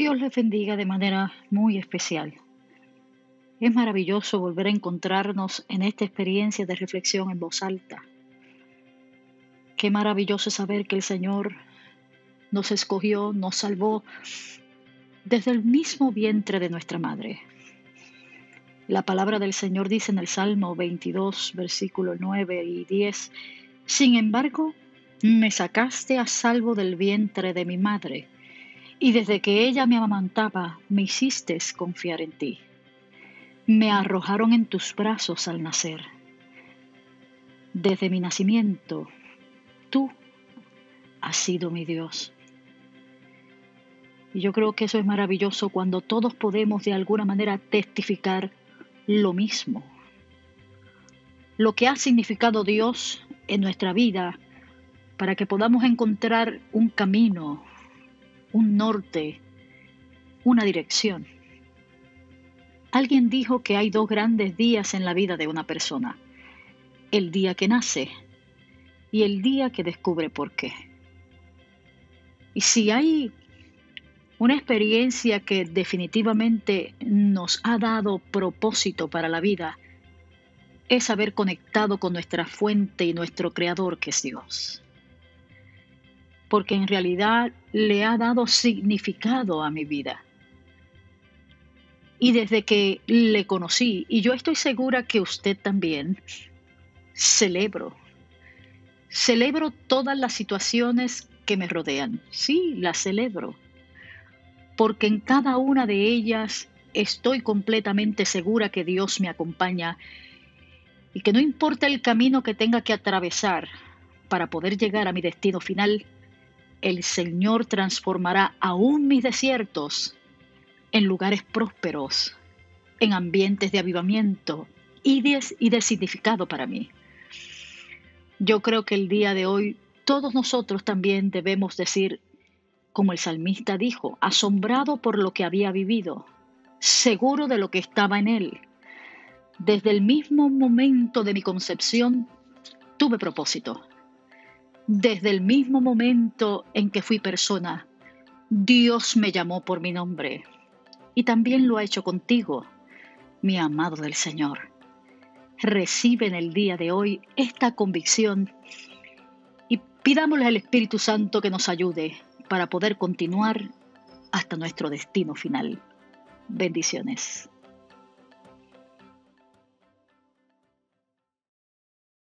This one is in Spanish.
Dios les bendiga de manera muy especial. Es maravilloso volver a encontrarnos en esta experiencia de reflexión en voz alta. Qué maravilloso saber que el Señor nos escogió, nos salvó desde el mismo vientre de nuestra madre. La palabra del Señor dice en el Salmo 22, versículos 9 y 10, Sin embargo, me sacaste a salvo del vientre de mi madre, y desde que ella me amamantaba, me hiciste confiar en ti. Me arrojaron en tus brazos al nacer. Desde mi nacimiento, tú has sido mi Dios. Y yo creo que eso es maravilloso cuando todos podemos de alguna manera testificar lo mismo. Lo que ha significado Dios en nuestra vida para que podamos encontrar un camino, un norte, una dirección. Alguien dijo que hay dos grandes días en la vida de una persona. El día que nace y el día que descubre por qué. Y si hay una experiencia que definitivamente nos ha dado propósito para la vida es haber conectado con nuestra fuente y nuestro creador que es Dios. Porque en realidad le ha dado significado a mi vida. Y desde que le conocí, y yo estoy segura que usted también, celebro. Celebro todas las situaciones que me rodean. Sí, las celebro porque en cada una de ellas estoy completamente segura que Dios me acompaña y que no importa el camino que tenga que atravesar para poder llegar a mi destino final, el Señor transformará aún mis desiertos en lugares prósperos, en ambientes de avivamiento y de, y de significado para mí. Yo creo que el día de hoy todos nosotros también debemos decir, como el salmista dijo, asombrado por lo que había vivido, seguro de lo que estaba en él. Desde el mismo momento de mi concepción tuve propósito. Desde el mismo momento en que fui persona, Dios me llamó por mi nombre. Y también lo ha hecho contigo, mi amado del Señor. Recibe en el día de hoy esta convicción y pidámosle al Espíritu Santo que nos ayude para poder continuar hasta nuestro destino final. Bendiciones.